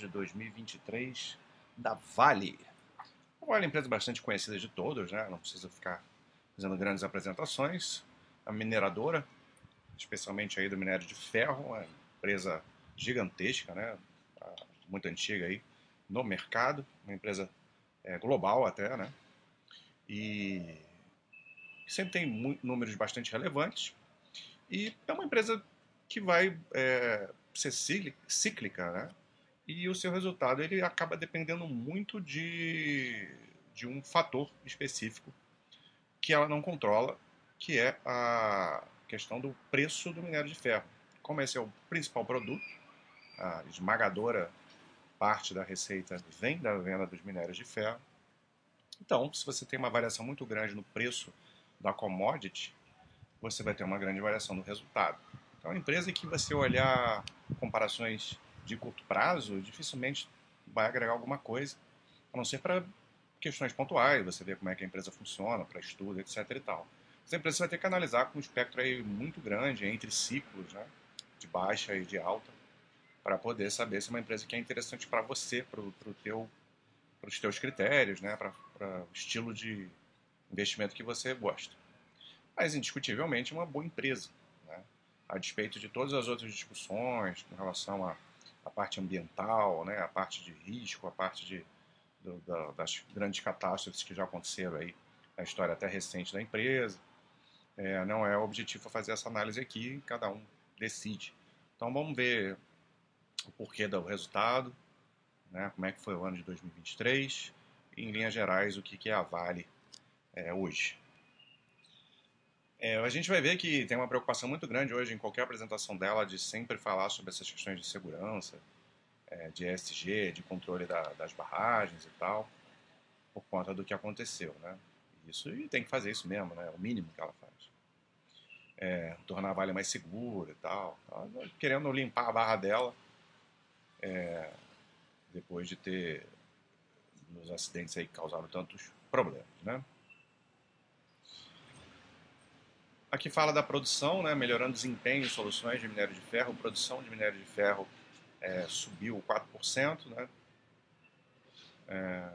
de 2023 da Vale. A Vale é uma empresa bastante conhecida de todos, né? não precisa ficar fazendo grandes apresentações. A mineradora, especialmente aí do minério de ferro, uma empresa gigantesca, né? muito antiga aí no mercado, uma empresa é, global até, né? E sempre tem números bastante relevantes. E é uma empresa que vai é, ser cíclica, né? E o seu resultado ele acaba dependendo muito de, de um fator específico que ela não controla, que é a questão do preço do minério de ferro. Como esse é o principal produto, a esmagadora parte da receita vem da venda dos minérios de ferro. Então, se você tem uma variação muito grande no preço da commodity, você vai ter uma grande variação no resultado. Então, a empresa que você olhar comparações de curto prazo, dificilmente vai agregar alguma coisa, a não ser para questões pontuais, você vê como é que a empresa funciona, para estudo, etc. e tal. Essa empresa vai ter que analisar com um espectro aí muito grande entre ciclos, né, de baixa e de alta, para poder saber se é uma empresa que é interessante para você, para pro teu, os teus critérios, né, para o estilo de investimento que você gosta. Mas, indiscutivelmente, é uma boa empresa, né, a despeito de todas as outras discussões com relação à, à parte ambiental, né, a parte de risco, a parte de, do, da, das grandes catástrofes que já aconteceram aí na história até recente da empresa. É, não é objetivo fazer essa análise aqui, cada um decide. Então vamos ver o porquê do resultado, né, como é que foi o ano de 2023 e, em linhas gerais, o que, que é a Vale é, hoje. É, a gente vai ver que tem uma preocupação muito grande hoje em qualquer apresentação dela de sempre falar sobre essas questões de segurança, é, de ESG, de controle da, das barragens e tal, por conta do que aconteceu, né? Isso e tem que fazer isso mesmo, né? É o mínimo que ela faz. É, tornar a Vale mais segura e tal. querendo limpar a barra dela é, depois de ter nos acidentes aí causado tantos problemas, né? Aqui fala da produção, né, melhorando desempenho em soluções de minério de ferro. Produção de minério de ferro é, subiu 4%, né? É,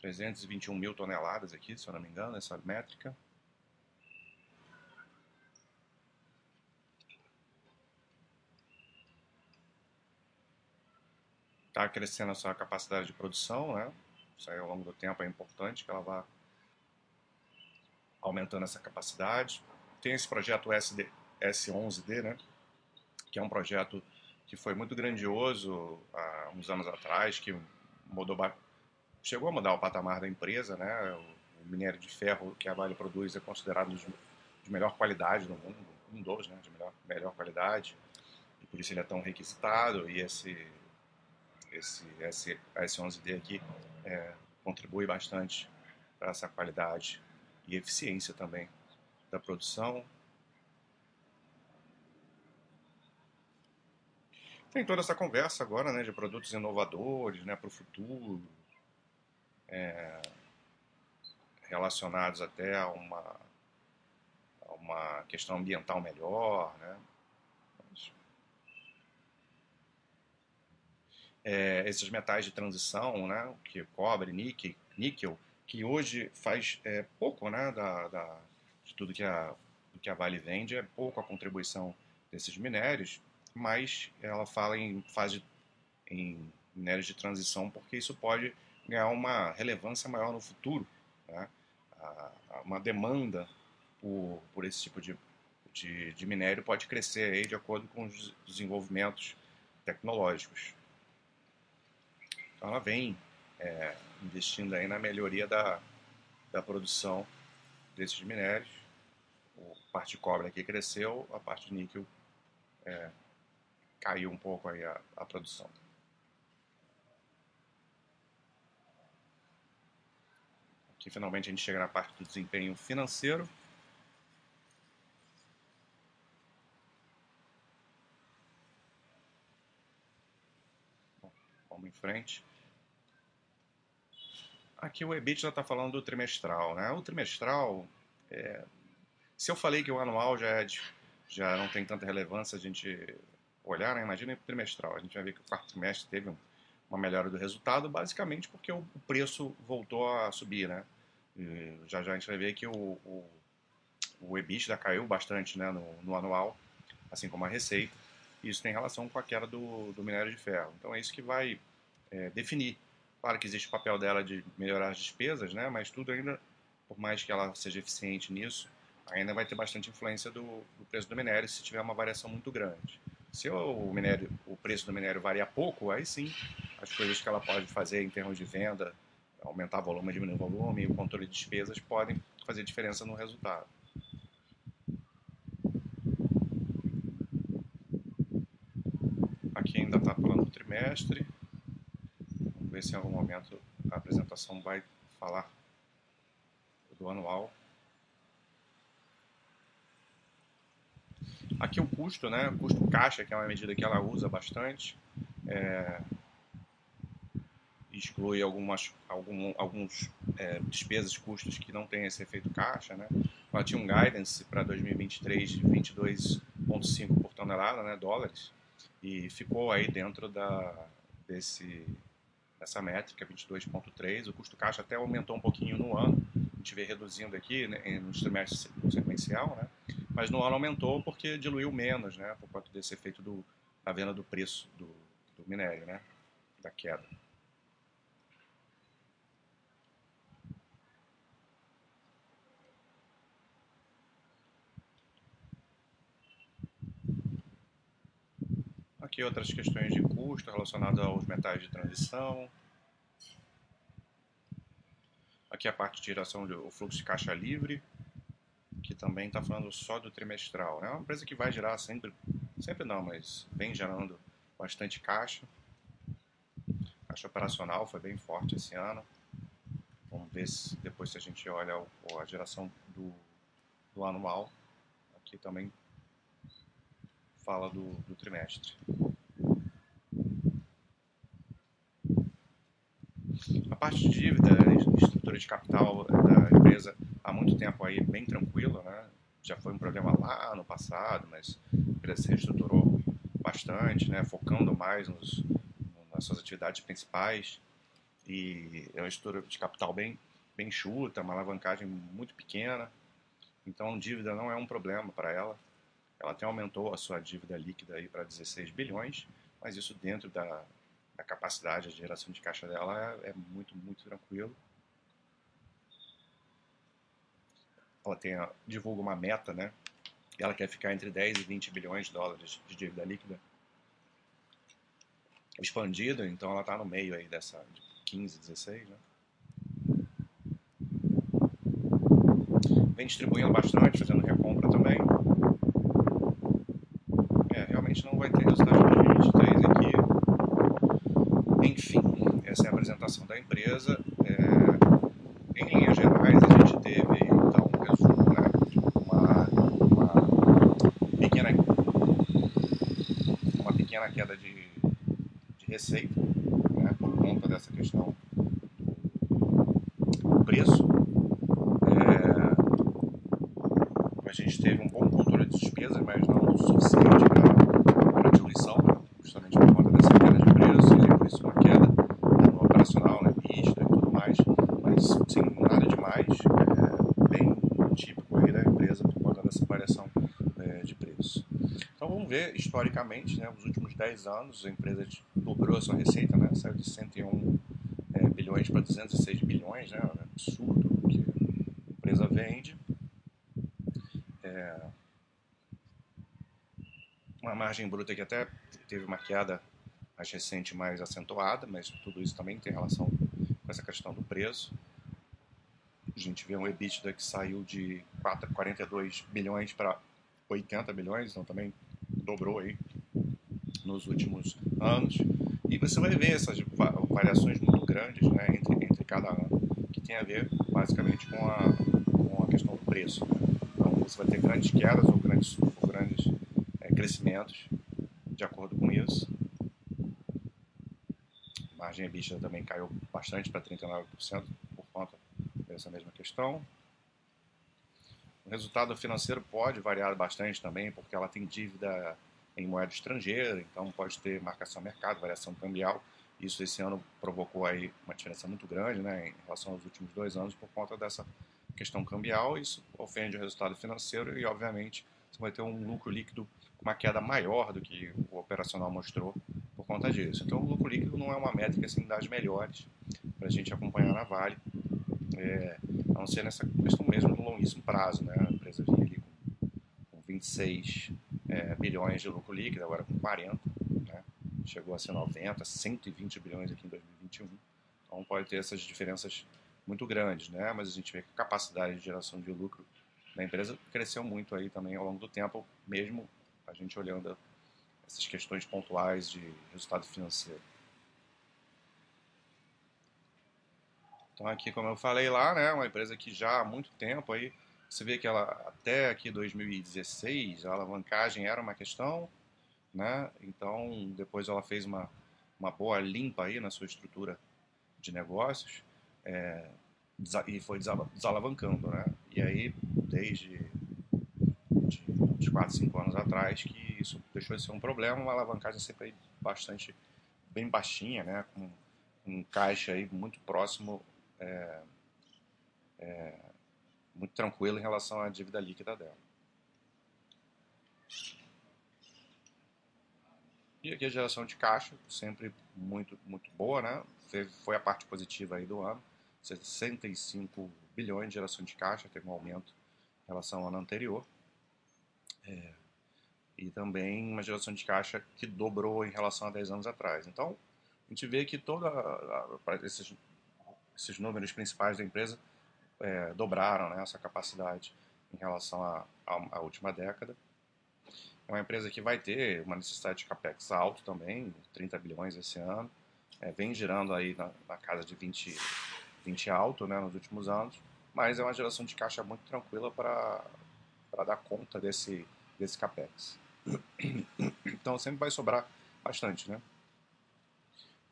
321 mil toneladas aqui, se eu não me engano, essa métrica. está crescendo a sua capacidade de produção, né? Isso aí ao longo do tempo é importante que ela vá aumentando essa capacidade. Tem esse projeto SD, S11D, né? Que é um projeto que foi muito grandioso há uns anos atrás, que mudou, chegou a mudar o patamar da empresa, né? O minério de ferro que a Vale produz é considerado de, de melhor qualidade no mundo, um dos, né? De melhor, melhor qualidade. E por isso ele é tão requisitado e esse esse, esse S11D aqui é, contribui bastante para essa qualidade e eficiência também da produção. Tem toda essa conversa agora né, de produtos inovadores né, para o futuro, é, relacionados até a uma, a uma questão ambiental melhor, né? é, esses metais de transição, né, que cobre, níquel, níquel que hoje faz é, pouco né, da, da, de tudo que a, do que a Vale vende, é pouco a contribuição desses minérios, mas ela fala em fase em minérios de transição porque isso pode ganhar uma relevância maior no futuro, né? uma demanda por, por esse tipo de, de, de minério pode crescer aí de acordo com os desenvolvimentos tecnológicos. Então ela vem é, investindo aí na melhoria da, da produção desses minérios. A parte de cobre aqui cresceu, a parte de níquel é, caiu um pouco aí a, a produção. Aqui finalmente a gente chega na parte do desempenho financeiro. Bom, vamos em frente. Aqui o EBITDA está falando do trimestral, né? O trimestral, é... se eu falei que o anual já, é de... já não tem tanta relevância, a gente olhar, né, imagina trimestral, a gente vai ver que o quarto trimestre teve uma melhora do resultado, basicamente porque o preço voltou a subir, né? E já já a gente vai ver que o, o, o EBITDA caiu bastante né, no, no anual, assim como a receita. Isso tem relação com a queda do, do minério de ferro. Então é isso que vai é, definir. Claro que existe o papel dela de melhorar as despesas, né? Mas tudo ainda, por mais que ela seja eficiente nisso, ainda vai ter bastante influência do, do preço do minério se tiver uma variação muito grande. Se o, minério, o preço do minério variar pouco, aí sim as coisas que ela pode fazer em termos de venda, aumentar volume, diminuir o volume, o controle de despesas podem fazer diferença no resultado. Aqui ainda está falando do trimestre. Ver se em algum momento a apresentação vai falar do anual. Aqui o custo, né? O custo caixa, que é uma medida que ela usa bastante. É, exclui algumas algum, alguns é, despesas, custos que não têm esse efeito caixa, né? Ela tinha um guidance para 2023 de 22,5 por tonelada, né, dólares, e ficou aí dentro da desse dessa métrica 22,3. O custo caixa até aumentou um pouquinho no ano, a gente vê reduzindo aqui né, nos trimestres sequencial, né? mas no ano aumentou porque diluiu menos, né, por conta desse efeito do, da venda do preço do, do minério, né, da queda. Aqui outras questões de custo relacionadas aos metais de transição. Aqui a parte de geração do fluxo de caixa livre que também está falando só do trimestral. É uma empresa que vai gerar sempre, sempre não, mas vem gerando bastante caixa. Caixa operacional foi bem forte esse ano. Vamos ver se depois se a gente olha a geração do, do anual. Aqui também fala do, do trimestre. A parte de dívida, estrutura de capital da empresa há muito tempo aí bem tranquilo, né? Já foi um problema lá no passado, mas a empresa se reestruturou bastante, né? Focando mais nos, nas suas atividades principais e é uma estrutura de capital bem, bem chuta, uma alavancagem muito pequena. Então, dívida não é um problema para ela. Ela até aumentou a sua dívida líquida para 16 bilhões, mas isso dentro da, da capacidade de geração de caixa dela é, é muito, muito tranquilo. ela tem, divulga uma meta, né? Ela quer ficar entre 10 e 20 bilhões de dólares de dívida líquida expandida, então ela está no meio aí dessa de 15, 16, né? Vem distribuindo bastante, fazendo recompra também. Realmente não vai ter resultado de 2023 aqui. Enfim, essa é a apresentação da empresa. É, em linhas gerais, a gente teve queda de, de receita, né, por conta dessa questão do preço. É, a gente teve um bom controle de despesas, mas não o suficiente para a diluição, né, justamente por conta dessa queda de preço, e por isso uma queda no operacional, né, pista e tudo mais, mas sem nada demais, é, bem típico aí da empresa por conta dessa variação é, de preço. Então vamos ver historicamente, né, os últimos 10 anos, a empresa dobrou a sua receita, né? saiu de 101 é, bilhões para 206 bilhões, né? É absurdo o que a empresa vende. É, uma margem bruta que até teve uma queda mais recente, mais acentuada, mas tudo isso também tem relação com essa questão do preço. A gente vê um EBITDA que saiu de 4, 42 bilhões para 80 bilhões, então também dobrou aí nos últimos anos. E você vai ver essas variações muito grandes né, entre, entre cada ano, que tem a ver basicamente com a, com a questão do preço. Então você vai ter grandes quedas ou grandes, ou grandes é, crescimentos de acordo com isso. A margem EBITDA também caiu bastante para 39% por conta dessa mesma questão. O resultado financeiro pode variar bastante também, porque ela tem dívida em moeda estrangeira, então pode ter marcação mercado, variação cambial. Isso esse ano provocou aí uma diferença muito grande né, em relação aos últimos dois anos por conta dessa questão cambial. Isso ofende o resultado financeiro e, obviamente, você vai ter um lucro líquido com uma queda maior do que o operacional mostrou por conta disso. Então, o lucro líquido não é uma métrica assim, das melhores para a gente acompanhar na Vale, é, a não ser nessa questão mesmo no longuíssimo prazo. Né? A empresa vinha ali com 26 é, bilhões de lucro líquido, agora com 40, né? chegou a ser 90, 120 bilhões aqui em 2021. Então, pode ter essas diferenças muito grandes, né? mas a gente vê que a capacidade de geração de lucro da empresa cresceu muito aí também ao longo do tempo, mesmo a gente olhando essas questões pontuais de resultado financeiro. Então aqui, como eu falei lá, né, uma empresa que já há muito tempo aí, você vê que ela até aqui 2016 a alavancagem era uma questão, né? Então depois ela fez uma uma boa limpa aí na sua estrutura de negócios é, e foi desalavancando, né? E aí desde de uns 4, 5 anos atrás que isso deixou de ser um problema, uma alavancagem sempre bastante bem baixinha, né? Com um caixa aí muito próximo é, é, muito tranquilo em relação à dívida líquida dela. E aqui a geração de caixa, sempre muito, muito boa, né? Foi a parte positiva aí do ano. 65 bilhões de geração de caixa, teve um aumento em relação ao ano anterior. É, e também uma geração de caixa que dobrou em relação a 10 anos atrás. Então, a gente vê que toda esses, esses números principais da empresa é, dobraram né, essa capacidade em relação à última década. É uma empresa que vai ter uma necessidade de capex alto também, 30 bilhões esse ano. É, vem girando aí na, na, casa de 20, 20 alto né, nos últimos anos, mas é uma geração de caixa muito tranquila para dar conta desse, desse capex. Então sempre vai sobrar bastante, né?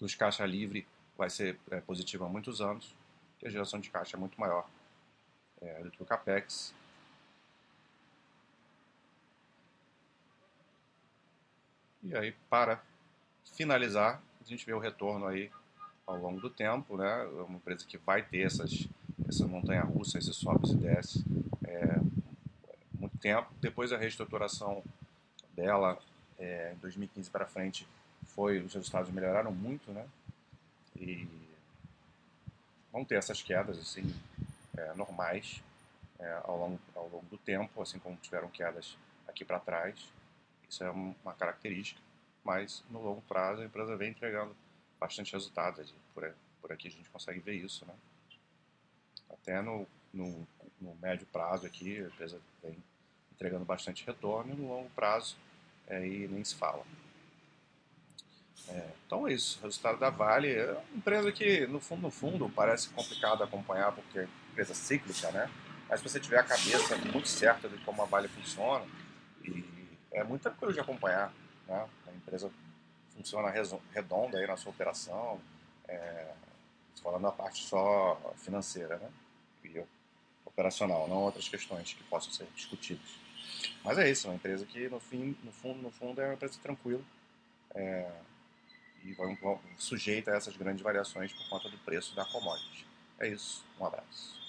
Os caixa livre vai ser é, há muitos anos, e a geração de caixa é muito maior é, do capex. E aí, para finalizar, a gente vê o retorno aí ao longo do tempo, né? É uma empresa que vai ter essas, essa montanha russa, esses sobes e desce é, muito tempo. Depois a reestruturação dela, é, em 2015 para frente, foi os resultados melhoraram muito, né? E vão ter essas quedas assim é, normais é, ao, longo, ao longo do tempo, assim como tiveram quedas aqui para trás. Isso é uma característica, mas no longo prazo a empresa vem entregando bastante resultados. Por, por aqui a gente consegue ver isso, né? Até no, no, no médio prazo aqui a empresa vem entregando bastante retorno e no longo prazo aí nem se fala. É, então é isso, resultado da Vale é uma empresa que no fundo, no fundo parece complicado acompanhar porque é empresa cíclica, né? Mas se você tiver a cabeça muito certa de como a Vale funciona, e é muito tranquilo de acompanhar, né? A empresa funciona redonda aí na sua operação, é, falando da parte só financeira, né? E operacional, não outras questões que possam ser discutidas. Mas é isso, é uma empresa que no, fim, no, fundo, no fundo é uma empresa tranquila é, e sujeita a essas grandes variações por conta do preço da commodity. É isso, um abraço.